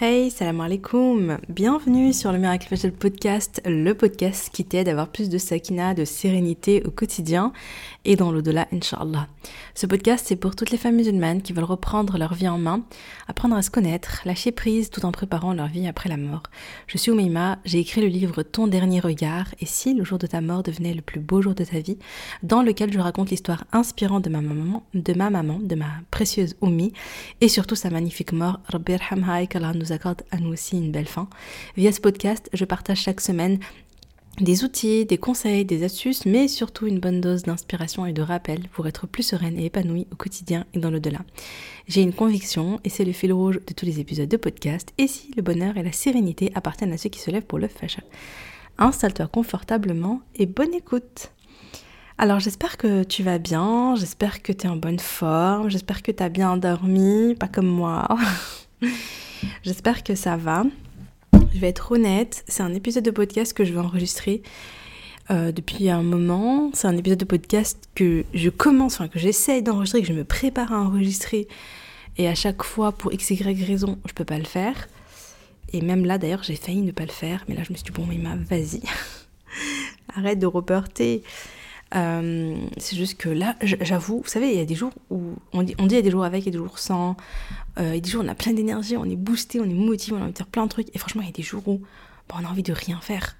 Hey, salam alaikum Bienvenue sur le Miracle Facial Podcast, le podcast qui t'aide à avoir plus de sakina, de sérénité au quotidien et dans l'au-delà, Inch'Allah. Ce podcast, c'est pour toutes les femmes musulmanes qui veulent reprendre leur vie en main, apprendre à se connaître, lâcher prise tout en préparant leur vie après la mort. Je suis Oumeima, j'ai écrit le livre Ton dernier regard et si le jour de ta mort devenait le plus beau jour de ta vie, dans lequel je raconte l'histoire inspirante de ma maman, de ma maman, de ma précieuse Oumi et surtout sa magnifique mort. Rabbi nous accorde à nous aussi une belle fin. Via ce podcast, je partage chaque semaine des outils, des conseils, des astuces, mais surtout une bonne dose d'inspiration et de rappel pour être plus sereine et épanouie au quotidien et dans l'au-delà. J'ai une conviction, et c'est le fil rouge de tous les épisodes de podcast, et si le bonheur et la sérénité appartiennent à ceux qui se lèvent pour le fashion. Installe-toi confortablement et bonne écoute alors j'espère que tu vas bien, j'espère que tu es en bonne forme, j'espère que tu as bien dormi, pas comme moi. J'espère que ça va. Je vais être honnête, c'est un épisode de podcast que je vais enregistrer euh, depuis un moment. C'est un épisode de podcast que je commence, enfin que j'essaye d'enregistrer, que je me prépare à enregistrer. Et à chaque fois, pour x, y raison, je peux pas le faire. Et même là, d'ailleurs, j'ai failli ne pas le faire. Mais là, je me suis dit, bon, Mima, vas-y. Arrête de reporter. Euh, c'est juste que là, j'avoue, vous savez, il y a des jours où on dit, on dit il y a des jours avec et des jours sans. Euh, il y a des jours où on a plein d'énergie, on est boosté, on est motivé, on a envie de faire plein de trucs. Et franchement, il y a des jours où bah, on a envie de rien faire.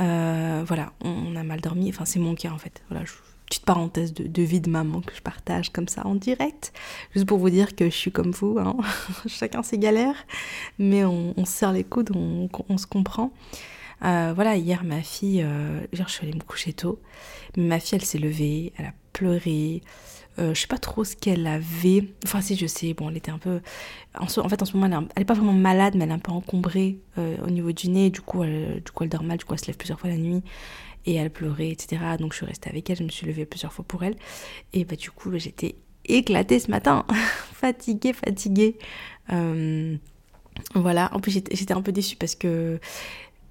Euh, voilà, on, a mal dormi. Enfin, c'est mon cas en fait. Voilà, petite parenthèse de, vie de maman que je partage comme ça en direct. Juste pour vous dire que je suis comme vous. Hein. Chacun ses galères. Mais on, se serre les coudes, on, on se comprend. Euh, voilà, hier, ma fille, euh, je suis allée me coucher tôt, mais ma fille, elle s'est levée, elle a pleuré. Euh, je sais pas trop ce qu'elle avait. Enfin, si, je sais, bon, elle était un peu. En, fait, en ce moment, elle, est, pas vraiment malade, mais elle est un peu encombrée au niveau du nez. Du coup, elle, du coup, elle dort mal, du coup, elle se lève plusieurs fois la nuit. Et elle pleurait, etc. Donc, je suis restée avec elle, je me suis levée plusieurs fois pour elle. Et bah, du coup, j'étais éclatée ce matin. fatiguée, fatiguée. voilà, en plus, j'étais un peu déçue parce que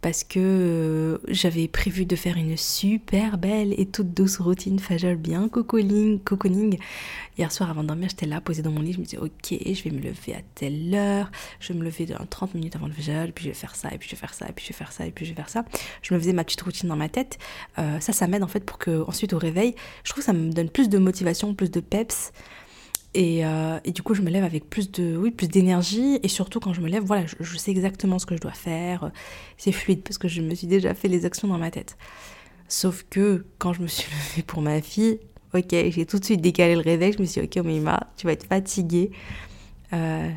parce que euh, j'avais prévu de faire une super belle et toute douce routine fajol bien cocooning, cocooning. Hier soir avant de dormir, j'étais là posée dans mon lit, je me disais ok, je vais me lever à telle heure, je vais me lever dans 30 minutes avant le fajol, puis je vais faire ça, et puis je vais faire ça, et puis je vais faire ça, et puis je vais faire ça. Je me faisais ma petite routine dans ma tête. Euh, ça, ça m'aide en fait pour que ensuite au réveil, je trouve que ça me donne plus de motivation, plus de peps. Euh, et, du coup, je me lève avec plus de, oui, plus d'énergie. Et surtout, quand je me lève, voilà, je, sais exactement ce que je dois faire. C'est fluide parce que je me suis déjà fait les actions dans ma tête. Sauf que quand je me suis levée pour ma fille, ok, j'ai tout de suite décalé le réveil. Je me suis dit, ok, Mima, tu vas être fatiguée. Euh,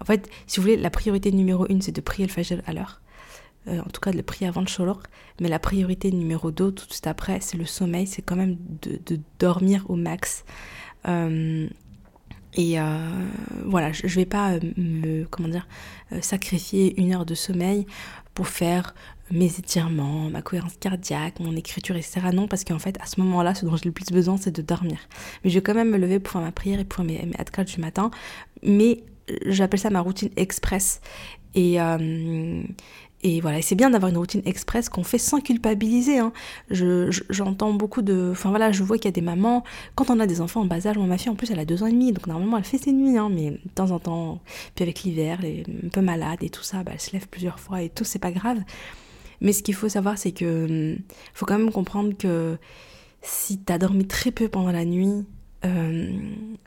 en fait, si vous voulez, la priorité numéro une, c'est de prier le fajr à l'heure. Euh, en tout cas, de le prier avant le sholor. Mais la priorité numéro deux, tout de suite après, c'est le sommeil. C'est quand même de, dormir au max. Et euh, voilà, je ne vais pas euh, me, comment dire, euh, sacrifier une heure de sommeil pour faire mes étirements, ma cohérence cardiaque, mon écriture, etc. Non, parce qu'en fait, à ce moment-là, ce dont j'ai le plus besoin, c'est de dormir. Mais je vais quand même me lever pour faire ma prière et pour mes, mes adkar du matin. Mais j'appelle ça ma routine express. Et, et voilà, c'est bien d'avoir une routine express qu'on fait sans culpabiliser. Hein. J'entends beaucoup de... Enfin voilà, je vois qu'il y a des mamans, quand on a des enfants en bas âge, moi ma fille en plus elle a deux ans et demi, donc normalement elle fait ses nuits, hein, mais de temps en temps, puis avec l'hiver, elle est un peu malade et tout ça, bah, elle se lève plusieurs fois et tout, c'est pas grave. Mais ce qu'il faut savoir, c'est que hum, faut quand même comprendre que si t'as dormi très peu pendant la nuit, euh,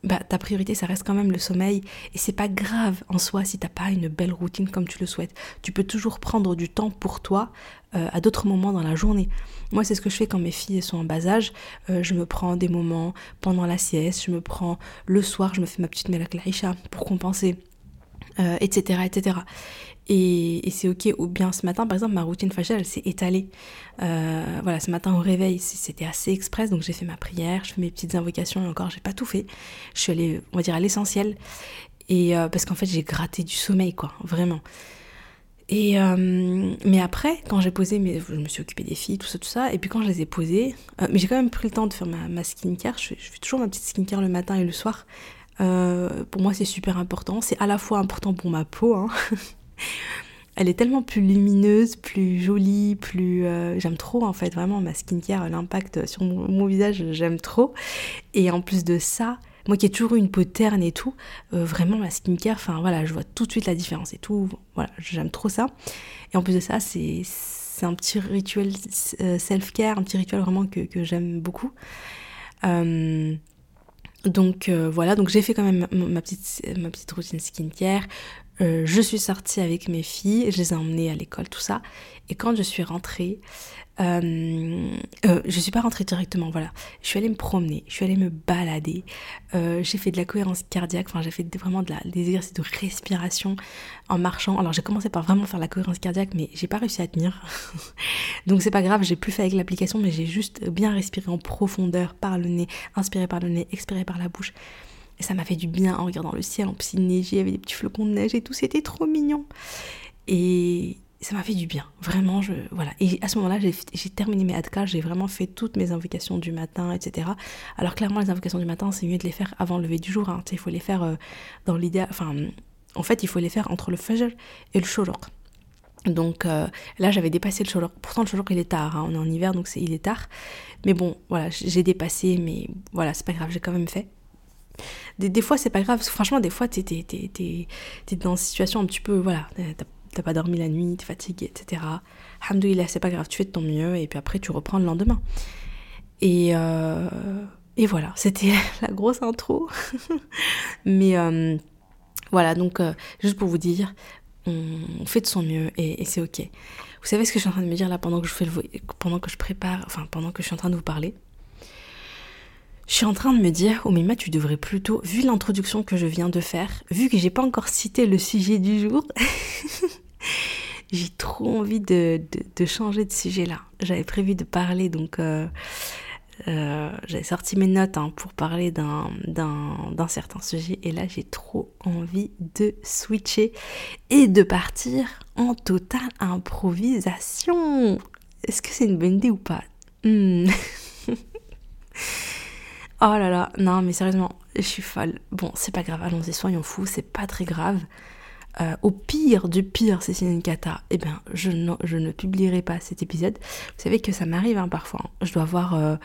bah, ta priorité, ça reste quand même le sommeil. Et c'est pas grave en soi si t'as pas une belle routine comme tu le souhaites. Tu peux toujours prendre du temps pour toi euh, à d'autres moments dans la journée. Moi, c'est ce que je fais quand mes filles sont en bas âge. Euh, je me prends des moments pendant la sieste, je me prends le soir, je me fais ma petite melak pour compenser, etc., etc. Et, c'est ok. Ou bien ce matin, par exemple, ma routine faciale, s'est étalée. Euh, voilà, ce matin au réveil, c'était assez express, donc j'ai fait ma prière, je fais mes petites invocations et encore, j'ai pas tout fait. Je suis allée, on va dire, à l'essentiel. Et euh, parce qu'en fait, j'ai gratté du sommeil, quoi, vraiment. Et euh, mais après, quand j'ai posé, mes, je me suis occupée des filles, tout ça, tout ça. Et puis quand je les ai posées, mais j'ai quand même pris le temps de faire ma, skincare. Je fais, toujours ma petite skincare le matin et le soir. pour moi, c'est super important. C'est à la fois important pour ma peau, hein, elle est tellement plus lumineuse, plus jolie, plus... Euh, j'aime trop en fait, vraiment ma skincare, l'impact sur mon, visage, j'aime trop. Et en plus de ça, moi qui ai toujours eu une peau terne et tout, euh, vraiment ma skincare, enfin voilà, je vois tout de suite la différence et tout. Voilà, j'aime trop ça. Et en plus de ça, c'est un petit rituel euh, self-care, un petit rituel vraiment que, j'aime beaucoup. Donc voilà, donc j'ai fait quand même ma, petite, ma petite routine skincare. Je suis sortie avec mes filles, je les ai emmenées à l'école, tout ça. Et quand je suis rentrée, euh, euh, je suis pas rentrée directement, voilà. Je suis allée me promener, je suis allée me balader. Euh, j'ai fait de la cohérence cardiaque, enfin j'ai fait vraiment de la, des exercices de respiration en marchant. Alors j'ai commencé par vraiment faire la cohérence cardiaque, mais j'ai pas réussi à tenir. Donc c'est pas grave, j'ai plus fait avec l'application, mais j'ai juste bien respiré en profondeur par le nez, inspiré par le nez, expiré par la bouche. Et ça m'a fait du bien en regardant le ciel, en piscine neigée, il y avait des petits flocons de neige et tout, c'était trop mignon. Et, ça m'a fait du bien, vraiment, je, voilà. Et à ce moment-là, j'ai terminé mes adkas, j'ai vraiment fait toutes mes invocations du matin, etc. Alors clairement, les invocations du matin, c'est mieux de les faire avant le lever du jour, hein. il faut les faire euh, dans l'idéal, enfin, en fait, il faut les faire entre le fajr et le shoroq. Donc euh, là, j'avais dépassé le shoroq. Pourtant, le shoroq, il est tard, hein. on est en hiver, donc il est tard. Mais bon, voilà, j'ai dépassé, mais voilà, c'est pas grave, j'ai quand même fait. Des, des fois, c'est pas grave, franchement, des fois, t'es dans une situation un petit peu, voilà, t'as pas dormi la nuit, t'es fatigué, etc. Alhamdoulilah, c'est pas grave, tu fais de ton mieux et puis après tu reprends le lendemain. Et, euh, et voilà, c'était la grosse intro. Mais euh, voilà, donc euh, juste pour vous dire, on fait de son mieux et, c'est ok. Vous savez ce que je suis en train de me dire là pendant que je fais le pendant que je prépare, enfin pendant que je suis en train de vous parler? Je suis en train de me dire, oh Mima, tu devrais plutôt, vu l'introduction que je viens de faire, vu que j'ai pas encore cité le sujet du jour, j'ai trop envie de, changer de sujet là. J'avais prévu de parler, donc euh, euh, j'avais sorti mes notes hein, pour parler d'un certain sujet, et là j'ai trop envie de switcher et de partir en totale improvisation. Est-ce que c'est une bonne idée ou pas? Hmm. Oh là là, non mais sérieusement, je suis folle. Bon, c'est pas grave, allons-y, soyons fous, c'est pas très grave. Euh, au pire du pire, c'est une eh bien, je, ne publierai pas cet épisode. Vous savez que ça m'arrive hein, parfois. Hein. Je dois avoir... Euh,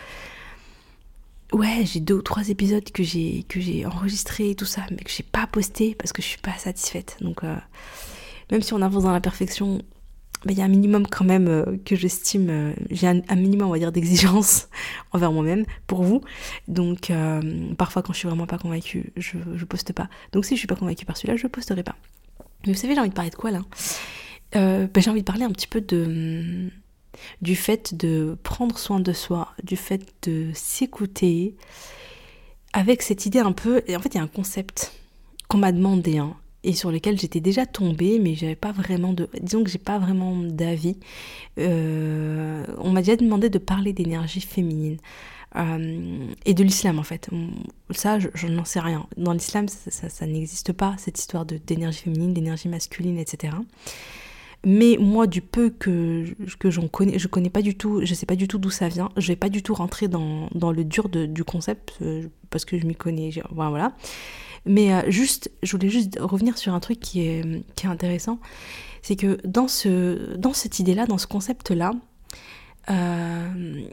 ouais, j'ai deux ou trois épisodes que j'ai que j'ai enregistrés et tout ça, mais que j'ai pas posté parce que je suis pas satisfaite. Donc, euh, même si on avance dans la perfection, il y a un minimum quand même euh, que j'estime, euh, j'ai un, minimum on va dire d'exigence envers moi-même pour vous. Donc euh, parfois quand je suis vraiment pas convaincue, je, je poste pas. Donc si je suis pas convaincue par celui-là, je posterai pas. Mais vous savez, j'ai envie de parler de quoi là? Ben, J'ai envie de parler un petit peu de du fait de prendre soin de soi, du fait de s'écouter, avec cette idée un peu. Et en fait, il y a un concept qu'on m'a demandé, hein, et sur lesquels j'étais déjà tombée, mais j'avais pas vraiment de. Disons que j'ai pas vraiment d'avis. Euh, on m'a déjà demandé de parler d'énergie féminine. Euh, et de l'islam en fait. Ça, je, n'en sais rien. Dans l'islam, ça, n'existe pas, cette histoire d'énergie féminine, d'énergie masculine, etc. Mais moi, du peu que, que j'en connais, je connais pas du tout, je sais pas du tout d'où ça vient. Je vais pas du tout rentrer dans, dans le dur du concept euh, parce que je m'y connais. Voilà. Mais euh, juste, je voulais juste revenir sur un truc qui est, qui est intéressant. C'est que dans, ce, dans cette idée-là, dans ce concept-là, euh,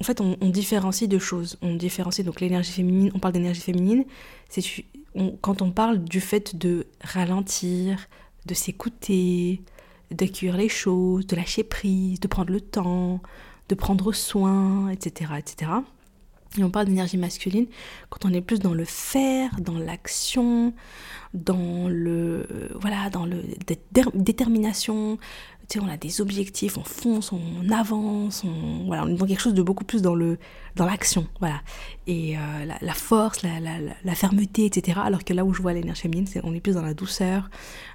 en fait, on, différencie deux choses. On différencie donc l'énergie féminine, on parle d'énergie féminine, c'est quand on parle du fait de ralentir, de s'écouter, d'accueillir les choses, de lâcher prise, de prendre le temps, de prendre soin, etc. etc. Et on parle d'énergie masculine quand on est plus dans le faire, dans l'action, dans le voilà, dans le détermination. Tu sais, on a des objectifs, on fonce, on avance, on voilà, on est dans quelque chose de beaucoup plus dans le dans l'action, voilà. Et euh, la, force, la, fermeté, etc. Alors que là où je vois l'énergie féminine, c'est on est plus dans la douceur,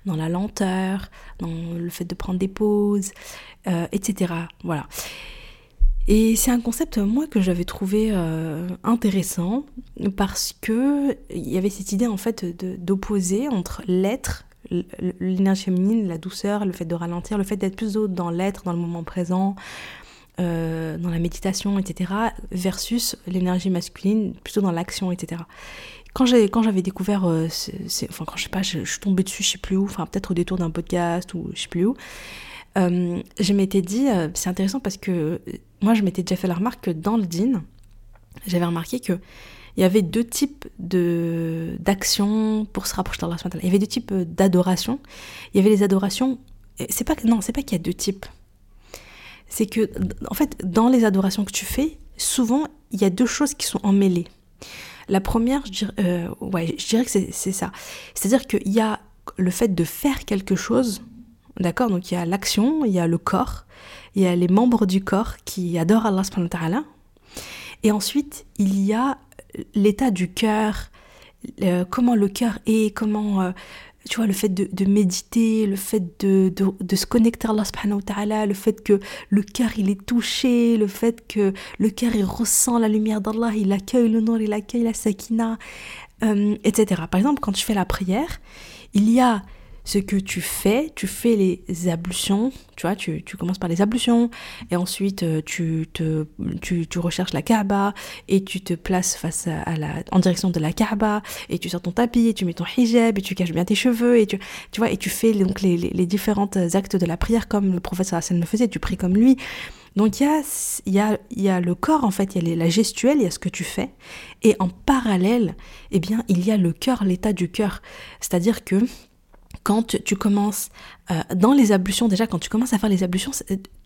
dans la lenteur, dans le fait de prendre des pauses, euh, etc. Voilà. Et c'est un concept, moi, que j'avais trouvé euh, intéressant parce que il y avait cette idée, en fait, d'opposer entre l'être, l'énergie féminine, la douceur, le fait de ralentir, le fait d'être plus dans l'être, dans le moment présent, euh, dans la méditation, etc., versus l'énergie masculine, plutôt dans l'action, etc. Quand j'avais découvert, euh, enfin, quand je sais pas, je, je, suis tombée dessus, je sais plus où, enfin, peut-être au détour d'un podcast ou je sais plus où, euh, je m'étais dit, c'est intéressant parce que moi je m'étais déjà fait la remarque que dans le din, j'avais remarqué que il y avait deux types de d'actions pour se rapprocher d'Allah. Il y avait deux types d'adoration. Il y avait les adorations. C'est pas non, c'est pas qu'il y a deux types. C'est que en fait, dans les adorations que tu fais, souvent il y a deux choses qui sont emmêlées. La première, euh, ouais, je dirais que c'est ça. C'est-à-dire qu'il y a le fait de faire quelque chose, d'accord Donc il y a l'action, il y a le corps, il y a les membres du corps qui adorent Allah subhanahu wa. Et ensuite, il y a l'état du cœur, comment le cœur est, comment, euh, tu vois, le fait de, méditer, le fait de, se connecter à Allah subhanahu wa ta'ala, le fait que le cœur il est touché, le fait que le cœur il ressent la lumière d'Allah, il accueille le nom, il accueille la sakina, euh, etc. Par exemple, quand tu fais la prière, il y a ce que tu fais, tu fais les ablutions, tu vois, tu, commences par les ablutions, et ensuite euh, tu, recherches la Kaaba, et tu te places face à la, en direction de la Kaaba, et tu sors ton tapis, et tu mets ton hijab, et tu caches bien tes cheveux, et tu, vois, et tu fais donc les, différents actes de la prière comme le professeur Hassan le faisait, tu pries comme lui. Donc il y a, y, a, y a le corps en fait, il y a la gestuelle, il y a ce que tu fais, et en parallèle, eh bien, il y a le cœur, l'état du cœur. C'est-à-dire que quand tu commences euh, dans les ablutions, déjà quand tu commences à faire les ablutions,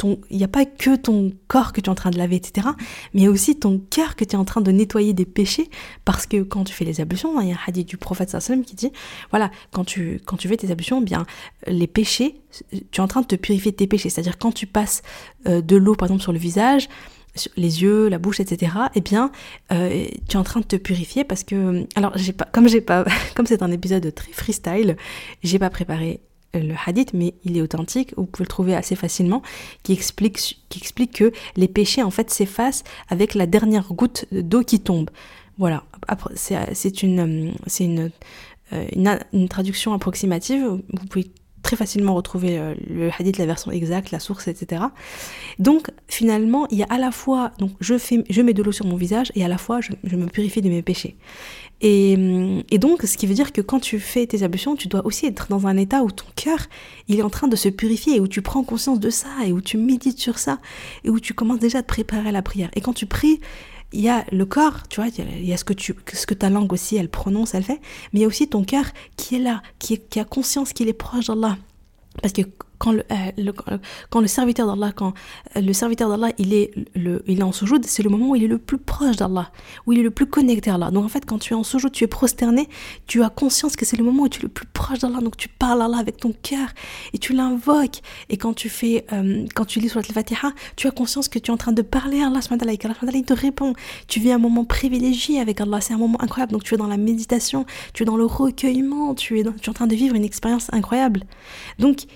il n'y a pas que ton corps que tu es en train de laver, etc., mais aussi ton cœur que tu es en train de nettoyer des péchés, parce que quand tu fais les ablutions, il y a un hadith du prophète sallam qui dit, voilà, quand tu, quand tu fais tes ablutions, eh bien les péchés, tu es en train de te purifier de tes péchés, c'est-à-dire quand tu passes euh, de l'eau par exemple sur le visage, les yeux, la bouche, etc. Eh bien, euh, tu es en train de te purifier parce que, alors, j'ai pas, comme j'ai pas, comme c'est un épisode très freestyle, j'ai pas préparé le hadith, mais il est authentique, vous pouvez le trouver assez facilement, qui explique, que les péchés en fait s'effacent avec la dernière goutte d'eau qui tombe. Voilà, c'est euh, une, une, traduction approximative, vous pouvez très facilement retrouver euh, le hadith, la version exacte, la source, etc. Donc finalement, il y a à la fois, donc je, fais, je mets de l'eau sur mon visage et à la fois je, me purifie de mes péchés. Et, et, donc, ce qui veut dire que quand tu fais tes ablutions, tu dois aussi être dans un état où ton cœur, il est en train de se purifier, et où tu prends conscience de ça, et où tu médites sur ça, et où tu commences déjà à te préparer à la prière. Et quand tu pries, il y a le corps, tu vois, il y a ce que, tu, ce que ta langue aussi, elle prononce, elle fait, mais il y a aussi ton cœur qui est là, qui, qui a conscience qu'il est proche d'Allah. Parce que quand le, euh, quand le serviteur d'Allah, quand euh, le serviteur d'Allah, il est, le, il est en soujoud, c'est le moment où il est le plus proche d'Allah, où il est le plus connecté à Allah. Donc en fait, quand tu es en soujoud, tu es prosterné, tu as conscience que c'est le moment où tu es le plus proche d'Allah, donc tu parles à Allah avec ton cœur et tu l'invoques. Et quand tu fais, euh, quand tu lis sur la Fatiha, tu as conscience que tu es en train de parler à Allah, et Allah il te répond. Tu vis un moment privilégié avec Allah, c'est un moment incroyable. Donc tu es dans la méditation, tu es dans le recueillement, tu es, tu es en train de vivre une expérience incroyable. Donc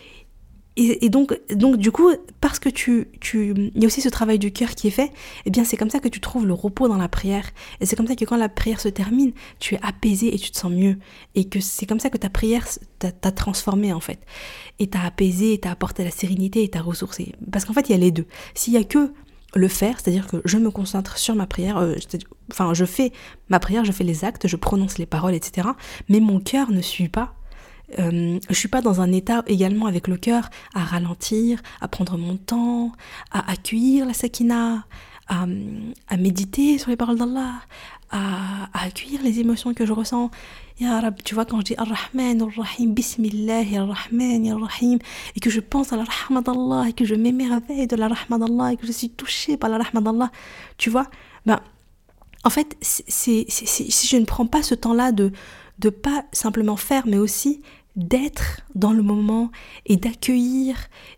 et, donc, donc, du coup, parce que tu, tu, il y a aussi ce travail du cœur qui est fait, eh bien, c'est comme ça que tu trouves le repos dans la prière. Et c'est comme ça que quand la prière se termine, tu es apaisé et tu te sens mieux. Et que c'est comme ça que ta prière t'a transformé, en fait. Et t'a apaisé, t'a apporté la sérénité et t'a ressourcé. Parce qu'en fait, il y a les deux. S'il y a que le faire, c'est-à-dire que je me concentre sur ma prière, euh, enfin, je fais ma prière, je fais les actes, je prononce les paroles, etc. Mais mon cœur ne suit pas euh, je suis pas dans un état également avec le cœur à ralentir, à prendre mon temps, à accueillir la sakina, à, méditer sur les paroles d'Allah, à, accueillir les émotions que je ressens. Ya Rab, tu vois, quand je dis Ar-Rahman, Ar-Rahim, Bismillah, Ar-Rahman, Ar-Rahim, et que je pense à la rahma d'Allah, et que je m'émerveille de la rahma d'Allah, et que je suis touchée par la rahma d'Allah, tu vois, ben, en fait, si je ne prends pas ce temps-là de, de pas simplement faire, mais aussi d'être dans le moment et d'accueillir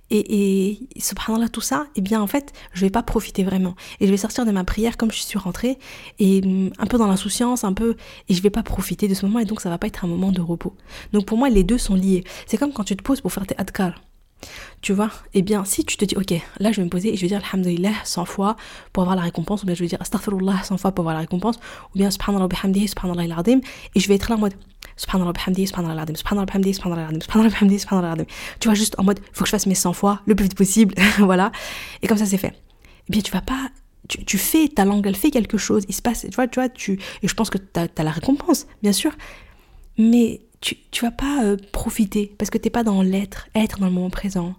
et, et subhanallah tout ça, eh bien en fait je vais pas profiter vraiment et je vais sortir de ma prière comme je suis rentrée et mm, un peu dans l'insouciance, un peu et je vais pas profiter de ce moment et donc ça va pas être un moment de repos. Donc pour moi les deux sont liés. C'est comme quand tu te poses pour faire tes adkar. Tu vois Eh bien, si tu te dis, ok, là je vais me poser et je vais dire Alhamdulillah 100 fois pour avoir la récompense, ou bien je vais dire Astaghfirullah 100 fois pour avoir la récompense, ou bien Subhanallah bihamdihi, Subhanallah et je vais être là en mode Subhanallah bihamdihi, Subhanallah al Subhanallah bihamdihi, Subhanallah al Subhanallah bihamdihi, Subhanallah al Tu vois, juste en mode, faut que je fasse mes 100 fois le plus vite possible, voilà. Et comme ça c'est fait. Eh bien, tu vas pas tu, tu, fais, ta langue, elle fait quelque chose, il se passe, tu vois, tu vois, tu, et je pense que tu as, la récompense, bien sûr, mais tu, tu vas pas euh, profiter parce que t'es pas dans l'être, être dans le moment présent,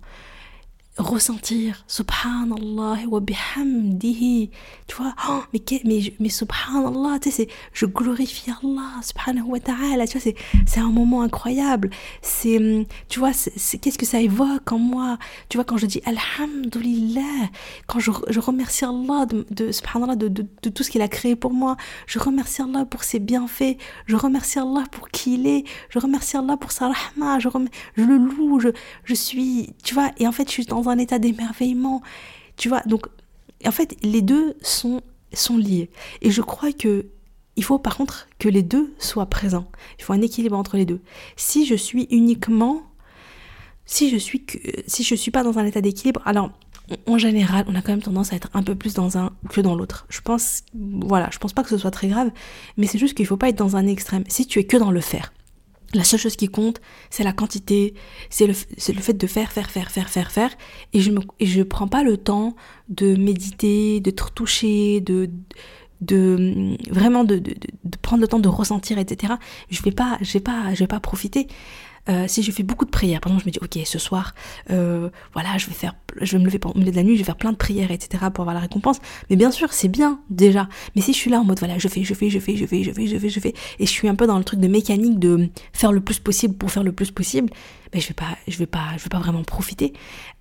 ressentir subhanallah wa bihamdihi. Tu vois oh, mais mais mais subhanallah tu sais je glorifie Allah subhanahu wa ta'ala. Tu vois c'est c'est un moment incroyable. C'est tu vois c'est qu'est-ce que ça évoque en moi? Tu vois quand je dis alhamdulillah quand je, je remercie Allah de, subhanallah de, de, tout ce qu'il a créé pour moi je remercie Allah pour ses bienfaits je remercie Allah pour qui il est je remercie Allah pour sa rahma je, je le loue je, je suis tu vois et en fait je suis un état d'émerveillement. Tu vois, donc en fait, les deux sont, sont liés. Et je crois que il faut par contre que les deux soient présents. Il faut un équilibre entre les deux. Si je suis uniquement si je suis que si je suis pas dans un état d'équilibre, alors en général, on a quand même tendance à être un peu plus dans un que dans l'autre. Je pense voilà, je pense pas que ce soit très grave, mais c'est juste qu'il faut pas être dans un extrême. Si tu es que dans le faire, la seule chose qui compte, c'est la quantité, c'est le, le, fait de faire, faire, faire, faire, faire, faire. Et je ne je prends pas le temps de méditer, de te retoucher, de, de vraiment de, de, de, prendre le temps de ressentir, etc. Je vais pas, je vais pas, je vais pas profiter. Euh, si je fais beaucoup de prières, par exemple, je me dis, ok, ce soir, euh, voilà, je vais faire, je vais me lever au milieu de la nuit, je vais faire plein de prières, etc. pour avoir la récompense. Mais bien sûr, c'est bien déjà. Mais si je suis là en mode, voilà, je fais, je fais, je fais, je fais, je fais, je fais, je fais, et je suis un peu dans le truc de mécanique de faire le plus possible pour faire le plus possible, ben je vais pas, je vais pas, je vais pas vraiment profiter.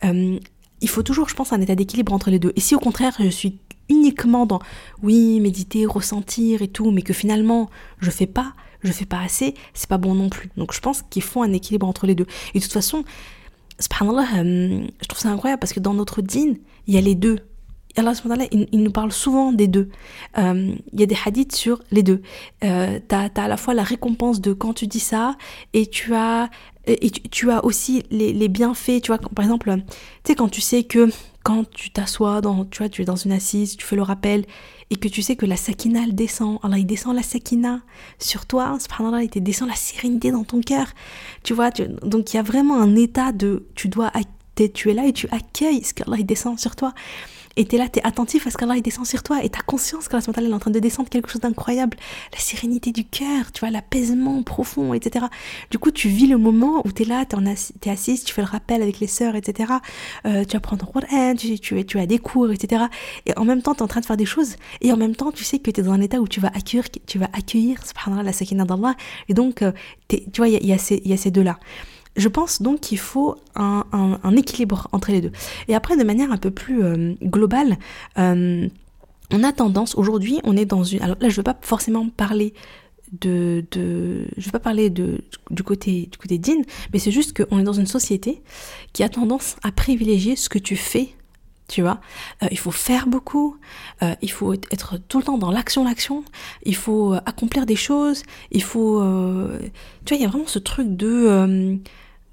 Euh, il faut toujours, je pense, un état d'équilibre entre les deux. Et si au contraire, je suis uniquement dans, oui, méditer, ressentir et tout, mais que finalement, je fais pas, je fais pas assez, c'est pas bon non plus. Donc je pense qu'il faut un équilibre entre les deux. Et de toute façon, subhanallah, je trouve ça incroyable parce que dans notre dîne, il y a les deux. Il, nous parle souvent des deux. Il y a des hadiths sur les deux. Euh, tu as, à la fois la récompense de quand tu dis ça et tu as, et tu, as aussi les, les, bienfaits. Tu vois, par exemple, tu sais, quand tu sais que quand tu t'assois, dans, tu vois, tu es dans une assise, tu fais le rappel et que tu sais que la sakina elle descend, Allah il descend la sakina sur toi, subhanallah il te descend la sérénité dans ton cœur, tu vois, donc il y a vraiment un état de, tu dois, tu es là et tu accueilles ce qu'Allah descend sur toi et t'es là, t'es attentif à ce qu'Allah descend sur toi et t'as conscience qu'Allah est en train de descendre quelque chose d'incroyable, la sérénité du cœur, tu vois, l'apaisement profond, etc. Du coup, tu vis le moment où t'es là, t'es, es assise, tu fais le rappel avec les sœurs, etc. Euh, tu vas prendre Qur'an, tu, tu, tu as des cours, etc. Et en même temps, t'es en train de faire des choses et en même temps, tu sais que t'es dans un état où tu vas accueillir, tu vas accueillir, subhanallah, la sakina d'Allah. Et donc, euh, tu vois, il y, y a ces deux-là. Je pense donc qu'il faut un, équilibre entre les deux. Et après, de manière un peu plus euh, globale, euh, on a tendance, aujourd'hui, on est dans une... Alors là, je ne veux pas forcément parler de, de je veux pas parler de, du côté du côté din, mais c'est juste qu'on est dans une société qui a tendance à privilégier ce que tu fais tu vois. Euh, il faut faire beaucoup, il faut être tout le temps dans l'action, l'action, il faut accomplir des choses, il faut... tu vois, il y a vraiment ce truc de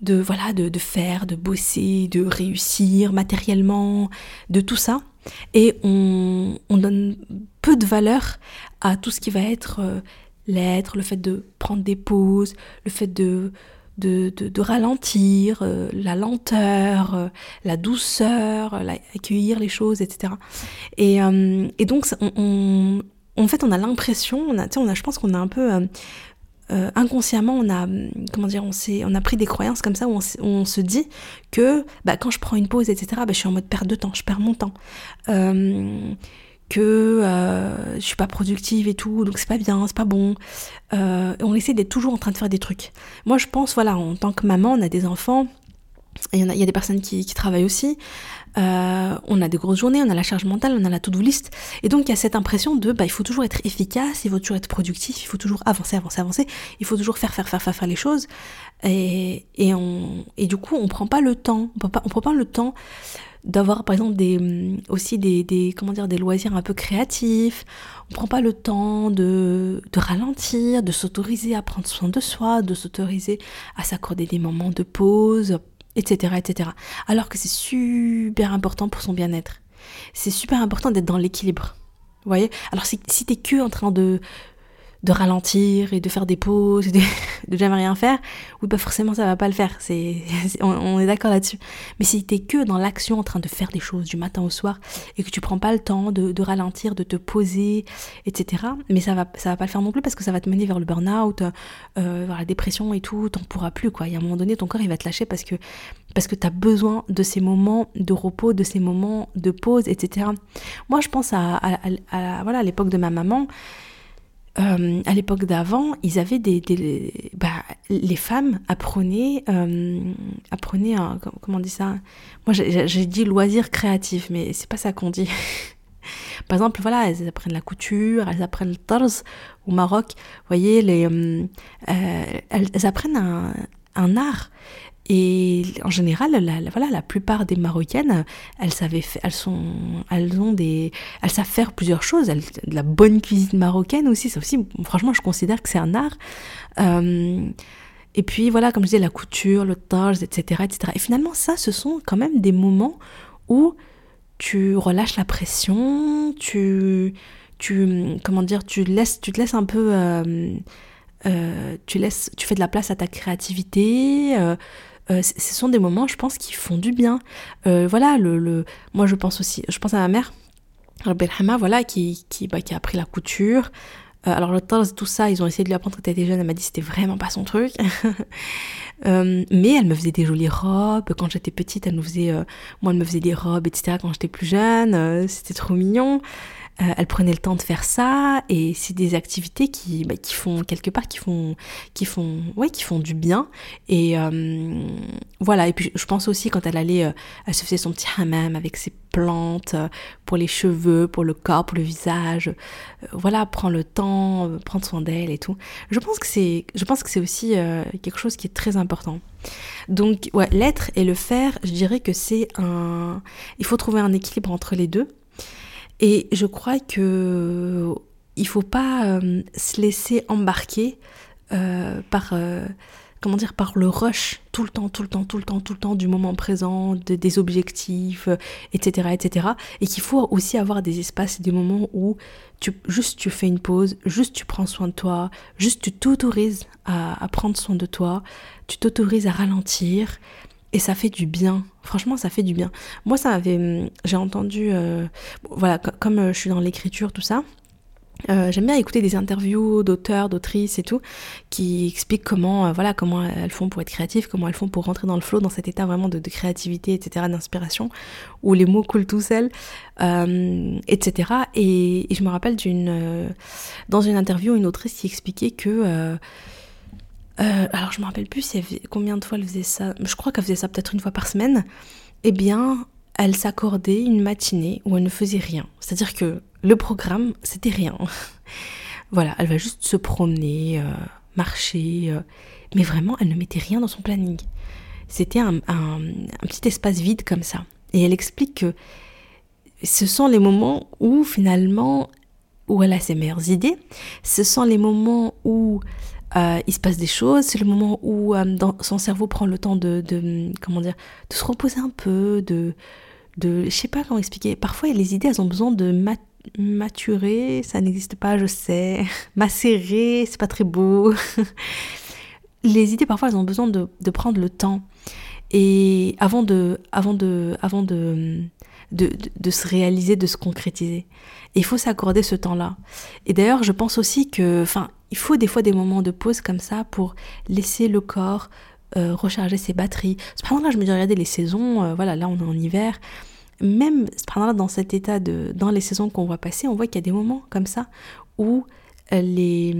de voilà de, de, faire, de bosser, de réussir matériellement, de tout ça. Et on, on donne peu de valeur à tout ce qui va être euh, l'être, le fait de prendre des pauses, le fait de, de, de, ralentir, euh, la lenteur, euh, la douceur, accueillir les choses, etc. Et, et donc, on, en fait, on a l'impression, on a, on a, je pense qu'on a un peu euh, inconsciemment, on a, comment dire, on, on a pris des croyances comme ça où on, se dit que bah, quand je prends une pause, etc., bah, je suis en mode perte de temps, je perds mon temps. Euh, que euh, je suis pas productive et tout, donc c'est pas bien, c'est pas bon. on essaie d'être toujours en train de faire des trucs. Moi, je pense, voilà, en tant que maman, on a des enfants, il y, a, y a des personnes qui travaillent aussi. Euh, on a des grosses journées, on a la charge mentale, on a la to-do list. Et donc il y a cette impression de bah, il faut toujours être efficace, il faut toujours être productif, il faut toujours avancer, avancer, avancer, il faut toujours faire, faire, faire, faire, faire les choses. Et, et, on, et du coup, on prend pas le temps, on prend pas, on prend pas le temps d'avoir par exemple des aussi des, des, comment dire des loisirs un peu créatifs on prend pas le temps de, de ralentir de s'autoriser à prendre soin de soi de s'autoriser à s'accorder des moments de pause etc., etc. Alors que c'est super important pour son bien-être. C'est super important d'être dans l'équilibre. Vous voyez? Alors si, si t'es que en train de de ralentir et de faire des pauses, de, de jamais rien faire, oui, bah forcément ça va pas le faire. C'est, on, est d'accord là-dessus. Mais si t'es que dans l'action en train de faire des choses du matin au soir et que tu prends pas le temps de, de ralentir, de te poser, etc. Mais ça va, ça va pas le faire non plus parce que ça va te mener vers le burn-out, euh, vers la dépression et tout. T'en pourras plus quoi. Il y a un moment donné, ton corps il va te lâcher parce que parce que t'as besoin de ces moments de repos, de ces moments de pause, etc. Moi, je pense à, à, à voilà à l'époque de ma maman. Euh, à l'époque d'avant, ils avaient des, bah, les femmes apprenaient, euh, apprenaient un, comment on dit ça? Moi, j'ai dit loisir créatif, mais c'est pas ça qu'on dit. Par exemple, voilà, elles apprennent la couture, elles apprennent le tarz au Maroc. Vous voyez, les, euh, elles, apprennent un art. Et en général, la, voilà, la plupart des Marocaines, elles savaient, elles sont, elles ont des, elles savent faire plusieurs choses. Elles, de la bonne cuisine marocaine aussi, ça aussi, franchement, je considère que c'est un art. Euh, et puis voilà, comme je disais, la couture, le taj, etc., etc. Et finalement, ça, ce sont quand même des moments où tu relâches la pression, tu, tu, comment dire, tu laisses, tu te laisses un peu, euh, euh, tu laisses, tu fais de la place à ta créativité. Euh, ce sont des moments, je pense, qui font du bien. Euh, voilà, le, le, moi je pense aussi, je pense à ma mère, voilà, qui, qui, bah, qui a appris la couture. Euh, alors le temps tout ça, ils ont essayé de lui apprendre quand elle était jeune, elle m'a dit c'était vraiment pas son truc. euh, mais elle me faisait des jolies robes. Quand j'étais petite, elle nous faisait, euh, moi elle me faisait des robes, etc. Quand j'étais plus jeune, c'était trop mignon. Elle prenait le temps de faire ça et c'est des activités qui, bah, qui font quelque part qui font qui font ouais qui font du bien et voilà et puis je pense aussi quand elle allait elle se faisait son petit hammam avec ses plantes euh, pour les cheveux pour le corps pour le visage. Euh, voilà prendre le temps prendre soin d'elle et tout. Je pense que c'est je pense que c'est aussi quelque chose qui est très important. Donc l'être et le faire je dirais que c'est un il faut trouver un équilibre entre les deux. Et je crois que il faut pas euh, se laisser embarquer euh, par euh, comment dire par le rush tout le temps, tout le temps, tout le temps, tout le temps du moment présent, de, des objectifs, etc., etc. Et qu'il faut aussi avoir des espaces, des moments où tu juste tu fais une pause, juste tu prends soin de toi, juste tu t'autorises à, à prendre soin de toi, tu t'autorises à ralentir, et ça fait du bien. Franchement, ça fait du bien. Moi, ça avait, hum, j'ai entendu, euh, voilà, comme euh, je suis dans l'écriture, tout ça. Euh, j'aime bien écouter des interviews d'auteurs, d'autrices et tout, qui expliquent comment, euh, voilà, comment elles font pour être créatives, comment elles font pour rentrer dans le flow, dans cet état vraiment de, créativité, etc., d'inspiration, où les mots coulent tout seuls, euh, etc. Et, je me rappelle d'une, dans une interview, une autrice qui expliquait que alors je me rappelle plus combien de fois elle faisait ça, je crois qu'elle faisait ça peut-être une fois par semaine, eh bien elle s'accordait une matinée où elle ne faisait rien. C'est-à-dire que le programme, c'était rien. voilà, elle va juste se promener, euh, marcher, euh, mais vraiment, elle ne mettait rien dans son planning. C'était un, petit espace vide comme ça. Et elle explique que ce sont les moments où finalement, où elle a ses meilleures idées, ce sont les moments où euh, il se passe des choses, c'est le moment où son cerveau prend le temps de, de, comment dire, de se reposer un peu, de, de, je sais pas comment expliquer. Parfois, les idées, elles ont besoin de mat maturer, ça n'existe pas, je sais. Macérer, c'est pas très beau. les idées, parfois, elles ont besoin de, prendre le temps. Et avant de, avant de, avant de, de, de, de se réaliser, de se concrétiser. Et il faut s'accorder ce temps-là. Et d'ailleurs, je pense aussi que, enfin, il faut des fois des moments de pause comme ça pour laisser le corps euh, recharger ses batteries. Cependant là, je me dis, regardez les saisons, euh, voilà, là on est en hiver. Même dans cet état de, dans les saisons qu'on voit passer, on voit qu'il y a des moments comme ça où euh, les,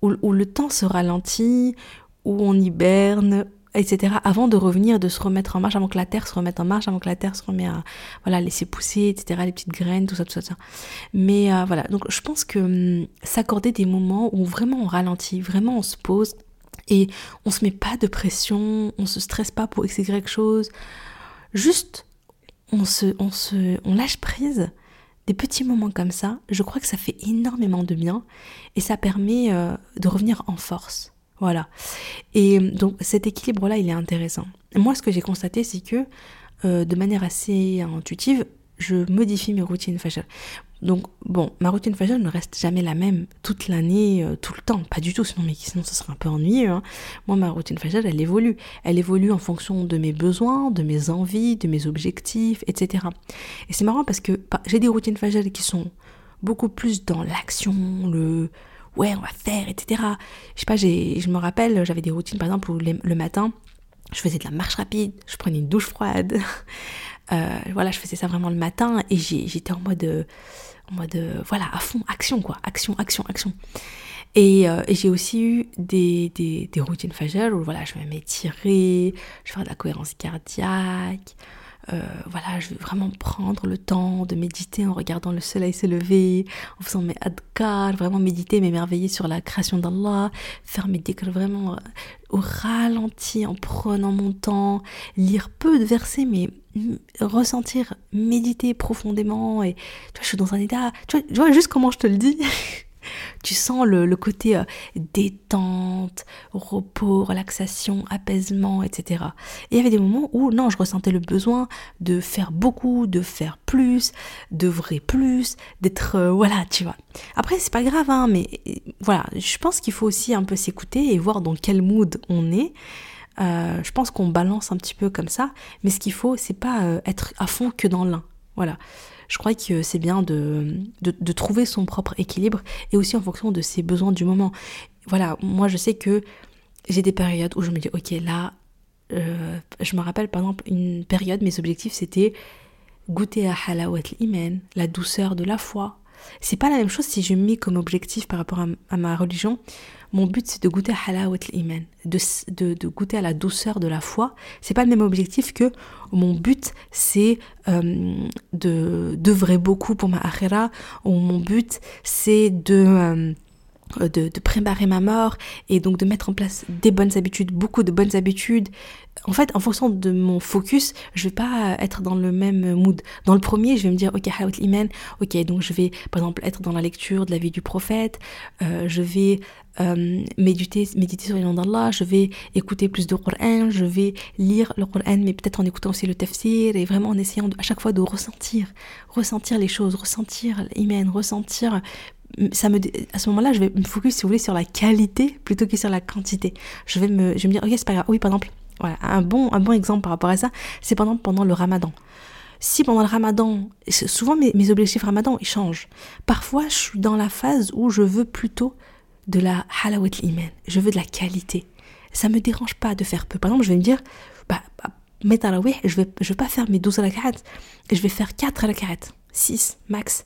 où le temps se ralentit, où on hiberne, etc. Avant de revenir, de se remettre en marche, avant que la terre se remette en marche, avant que la terre se remette à voilà laisser pousser, etc. Les petites graines, tout ça, tout ça, tout ça. Mais euh, voilà, donc je pense que hum, s'accorder des moments où vraiment on ralentit, vraiment on se pose et on se met pas de pression, on se stresse pas pour x y chose, juste on se, on se, on lâche prise. Des petits moments comme ça, je crois que ça fait énormément de bien et ça permet euh, de revenir en force. Voilà. Et donc cet équilibre-là, il est intéressant. Moi, ce que j'ai constaté, c'est que euh, de manière assez intuitive, je modifie mes routines. Enfin, Donc bon, ma routine Fajr ne reste jamais la même toute l'année, euh, tout le temps, pas du tout, sinon, mais sinon ce serait un peu ennuyeux. Hein. Moi, ma routine Fajr, elle évolue. Elle évolue en fonction de mes besoins, de mes envies, de mes objectifs, etc. Et c'est marrant parce que j'ai des routines Fajr qui sont beaucoup plus dans l'action, le ouais, on va faire, etc. Je sais pas, je me rappelle, j'avais des routines par exemple où le matin, je faisais de la marche rapide, je prenais une douche froide. Euh, voilà, je faisais ça vraiment le matin et j'étais en mode, en mode, voilà, à fond, action quoi, action, action, action. Et, euh, j'ai aussi eu des, routines fagelles où voilà, je vais m'étirer, je vais faire de la cohérence cardiaque, euh, voilà, je veux vraiment prendre le temps de méditer en regardant le soleil se lever, en faisant mes adkar, vraiment méditer, m'émerveiller sur la création d'Allah, faire mes dhikr vraiment euh, au ralenti, en prenant mon temps, lire peu de versets, mais ressentir, méditer profondément. Et tu vois, je suis dans un état, tu tu vois juste comment je te le dis Tu sens le, côté euh, détente, repos, relaxation, apaisement, etc. Et il y avait des moments où, non, je ressentais le besoin de faire beaucoup, de faire plus, d'œuvrer plus, d'être, euh, voilà, tu vois. Après, c'est pas grave, hein, mais euh, voilà, je pense qu'il faut aussi un peu s'écouter et voir dans quel mood on est. je pense qu'on balance un petit peu comme ça, mais ce qu'il faut, c'est pas être à fond que dans l'un. Voilà je crois que c'est bien de, de, trouver son propre équilibre et aussi en fonction de ses besoins du moment. Voilà, moi je sais que j'ai des périodes où je me dis, ok, là, euh, je me rappelle par exemple une période, mes objectifs c'était goûter à halawat l'iman, la douceur de la foi. C'est pas la même chose si je mets comme objectif par rapport à ma religion mon but c'est de goûter à la douceur de la foi. C'est pas le même objectif que mon but c'est euh, de d'œuvrer beaucoup pour ma akhira, ou mon but c'est de euh, de, de, préparer ma mort et donc de mettre en place des bonnes habitudes, beaucoup de bonnes habitudes. En fait, en fonction de mon focus, je vais pas être dans le même mood. Dans le premier, je vais me dire, ok, halawat l'iman, ok, donc je vais par exemple être dans la lecture de la vie du prophète, euh, je vais euh, méditer, méditer sur les noms d'Allah, je vais écouter plus de Coran, je vais lire le Coran, mais peut-être en écoutant aussi le tafsir et vraiment en essayant à chaque fois de ressentir, ressentir les choses, ressentir l'iman, ressentir. Ça me, à ce moment-là, je vais me focus, si vous voulez, sur la qualité plutôt que sur la quantité. Je vais me, je vais me dire, ok, c'est pas grave. Oui, par exemple, voilà, un bon, un bon exemple par rapport à ça, c'est pendant, pendant le ramadan si pendant le ramadan, souvent mes, mes, objectifs ramadan, ils changent. Parfois, je suis dans la phase où je veux plutôt de la halawat l'iman. Je veux de la qualité. Ça me dérange pas de faire peu. Par exemple, je vais me dire, bah, bah je vais, je vais pas faire mes 12 rak'at, je vais faire 4 rak'at, 6 max.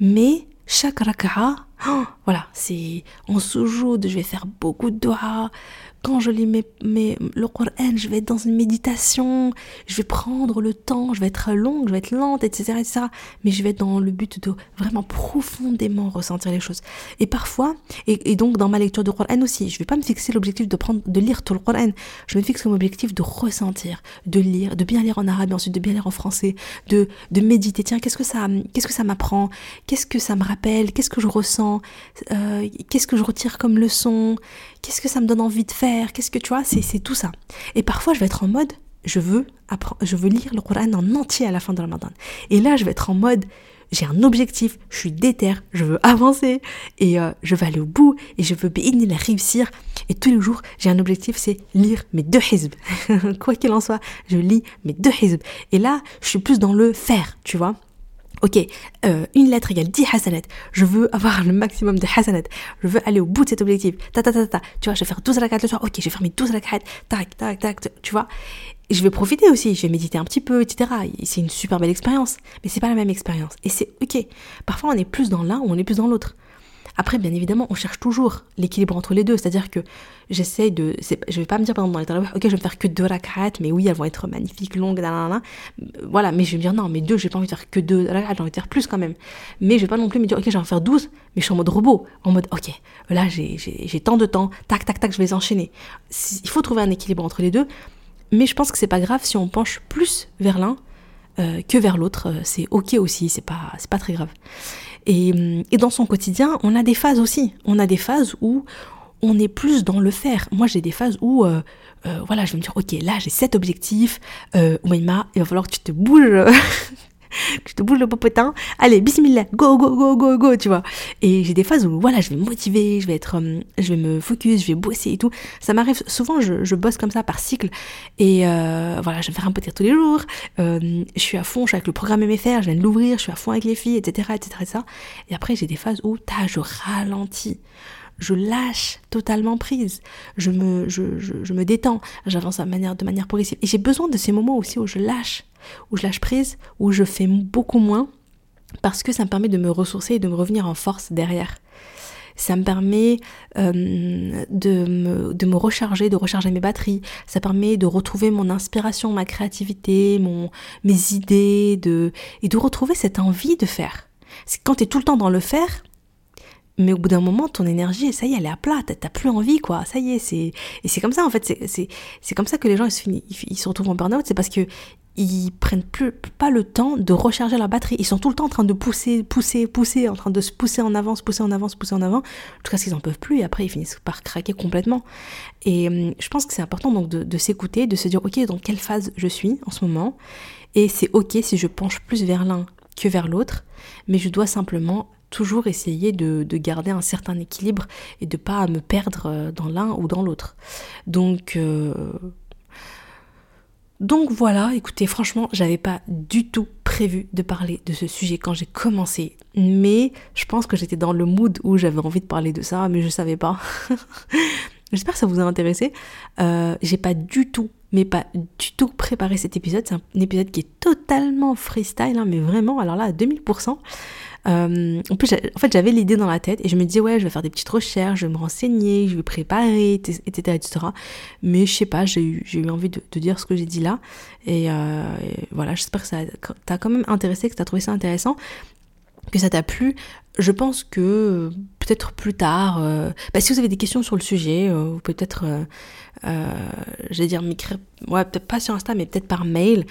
Mais chaque raka'a, voilà, c'est en soujoud, je vais faire beaucoup de doigts, quand je lis mes, mes, le Coran, je vais être dans une méditation, je vais prendre le temps, je vais être longue, je vais être lente, etc., etc. Mais je vais être dans le but de vraiment profondément ressentir les choses. Et parfois, et, donc dans ma lecture de Coran aussi, je vais pas me fixer l'objectif de prendre, de lire tout le Coran. Je me fixe comme objectif de ressentir, de lire, de bien lire en arabe et ensuite de bien lire en français, de, de méditer. Tiens, qu'est-ce que ça, qu'est-ce que ça m'apprend? Qu'est-ce que ça me rappelle? Qu'est-ce que je ressens? Euh, qu'est-ce que je retire comme leçon? Qu'est-ce que ça me donne envie de faire Qu'est-ce que tu vois C'est tout ça. Et parfois, je vais être en mode, je veux je veux lire le Coran en entier à la fin de Ramadan. Et là, je vais être en mode, j'ai un objectif, je suis déter, je veux avancer et euh, je vais aller au bout et je veux la réussir. Et tous les jours, j'ai un objectif, c'est lire mes deux hizb. Quoi qu'il en soit, je lis mes deux hizb. Et là, je suis plus dans le faire, tu vois ok, euh, une lettre égale 10 hasanat, je veux avoir le maximum de hasanat, je veux aller au bout de cet objectif, ta ta tu vois, je vais faire 12 rakats le soir, ok, je vais faire mes 12 rakats, tac, tac, tac, tu vois? je vais profiter aussi, je vais méditer un petit peu, etc. C'est une super belle expérience, mais c'est pas la même expérience. Et c'est ok. Parfois, on est plus dans l'un ou on est plus dans l'autre. Après, bien évidemment, on cherche toujours l'équilibre entre les deux. C'est-à-dire que j'essaye de. Je vais pas me dire, par exemple, dans les ok, je vais me faire que deux rak'at, mais oui, elles vont être magnifiques, longues, nanana. Voilà, mais je vais me dire, non, mais deux, j'ai pas envie de faire que deux rak'at, j'ai envie de faire plus quand même. Mais je vais pas non plus me dire, ok, je vais en faire douze, mais je suis en mode robot. En mode, ok, là, j'ai tant de temps, tac, tac, tac, je vais les enchaîner. Il faut trouver un équilibre entre les deux. Mais je pense que c'est pas grave si on penche plus vers l'un euh, que vers l'autre. Euh, c'est ok aussi, c'est pas, c'est pas très grave. Et, et, dans son quotidien, on a des phases aussi. On a des phases où on est plus dans le faire. Moi, j'ai des phases où, euh, voilà, je vais me dire, ok, là, j'ai cet objectif. Euh, il va falloir que tu te bouges. je te bouge le popotin, allez, bismillah, go, go, go, go, go, tu vois. Et j'ai des phases où, voilà, je vais me motiver, je vais être, euh, je vais me focus, je vais bosser et tout. Ça m'arrive, souvent, je, bosse comme ça par cycle. Et euh, voilà, je vais faire un petit tous les jours. Euh, je suis à fond, je suis avec le programme MFR, je viens de l'ouvrir, je suis à fond avec les filles, etc., etc., etc. Et après, j'ai des phases où, ta, je ralentis je lâche totalement prise, je me, je, je me détends, j'avance de manière, de manière progressive. Et j'ai besoin de ces moments aussi où je lâche, où je lâche prise, où je fais beaucoup moins, parce que ça me permet de me ressourcer et de me revenir en force derrière. Ça me permet de, me, de me recharger, de recharger mes batteries. Ça permet de retrouver mon inspiration, ma créativité, mon, mes idées, de, et de retrouver cette envie de faire. Quand tu es tout le temps dans le faire, mais au bout d'un moment, ton énergie, ça y est, elle est à plat, t'as plus envie, quoi. Ça y est, c'est et c'est comme ça en fait. C'est comme ça que les gens ils se, ils se retrouvent en burn-out, c'est parce que ils prennent plus pas le temps de recharger leur batterie. Ils sont tout le temps en train de pousser, pousser, pousser, en train de se pousser en avance, pousser en avance, pousser en avant, jusqu'à ce qu'ils en peuvent plus. Et après, ils finissent par craquer complètement. Et hum, je pense que c'est important donc de, de s'écouter, de se dire ok dans quelle phase je suis en ce moment. Et c'est ok si je penche plus vers l'un que vers l'autre, mais je dois simplement toujours essayer de, garder un certain équilibre et de pas me perdre euh, dans l'un ou dans l'autre. Donc euh, donc voilà, écoutez, franchement, j'avais pas du tout prévu de parler de ce sujet quand j'ai commencé, mais je pense que j'étais dans le mood où j'avais envie de parler de ça, mais je savais pas. J'espère que ça vous a intéressé. Euh, j'ai pas du tout, mais pas du tout préparé cet épisode. C'est un épisode qui est totalement freestyle, hein, mais vraiment, alors là, à 2000%. Euh, en plus, en fait, j'avais l'idée dans la tête et je me disais, ouais, je vais faire des petites recherches, je vais me renseigner, je vais préparer, etc. etc. Mais je sais pas, j'ai eu, eu envie de, dire ce que j'ai dit là. Et, euh, voilà, j'espère que ça t'a quand même intéressé, que t'as trouvé ça intéressant que ça t'a plu. Je pense que peut-être plus tard, euh, bah, si vous avez des questions sur le sujet, euh, peut-être, euh, j'allais dire, m'écrire, ouais, peut-être pas sur Insta, mais peut-être par mail.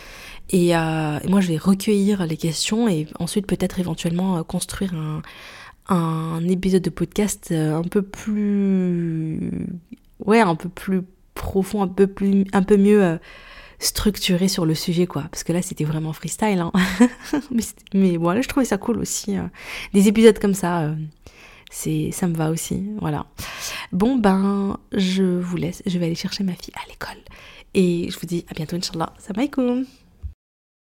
Et, moi, je vais recueillir les questions et ensuite peut-être éventuellement construire un, épisode de podcast un peu plus, ouais, un peu plus profond, un peu plus, un peu mieux structuré sur le sujet, quoi. Parce que là, c'était vraiment freestyle. Hein. mais, voilà, je trouvais ça cool aussi. Des épisodes comme ça, c'est, ça me va aussi. Voilà. Bon, ben, je vous laisse. Je vais aller chercher ma fille à l'école. Et je vous dis à bientôt, Inch'Allah. Salam alaikum.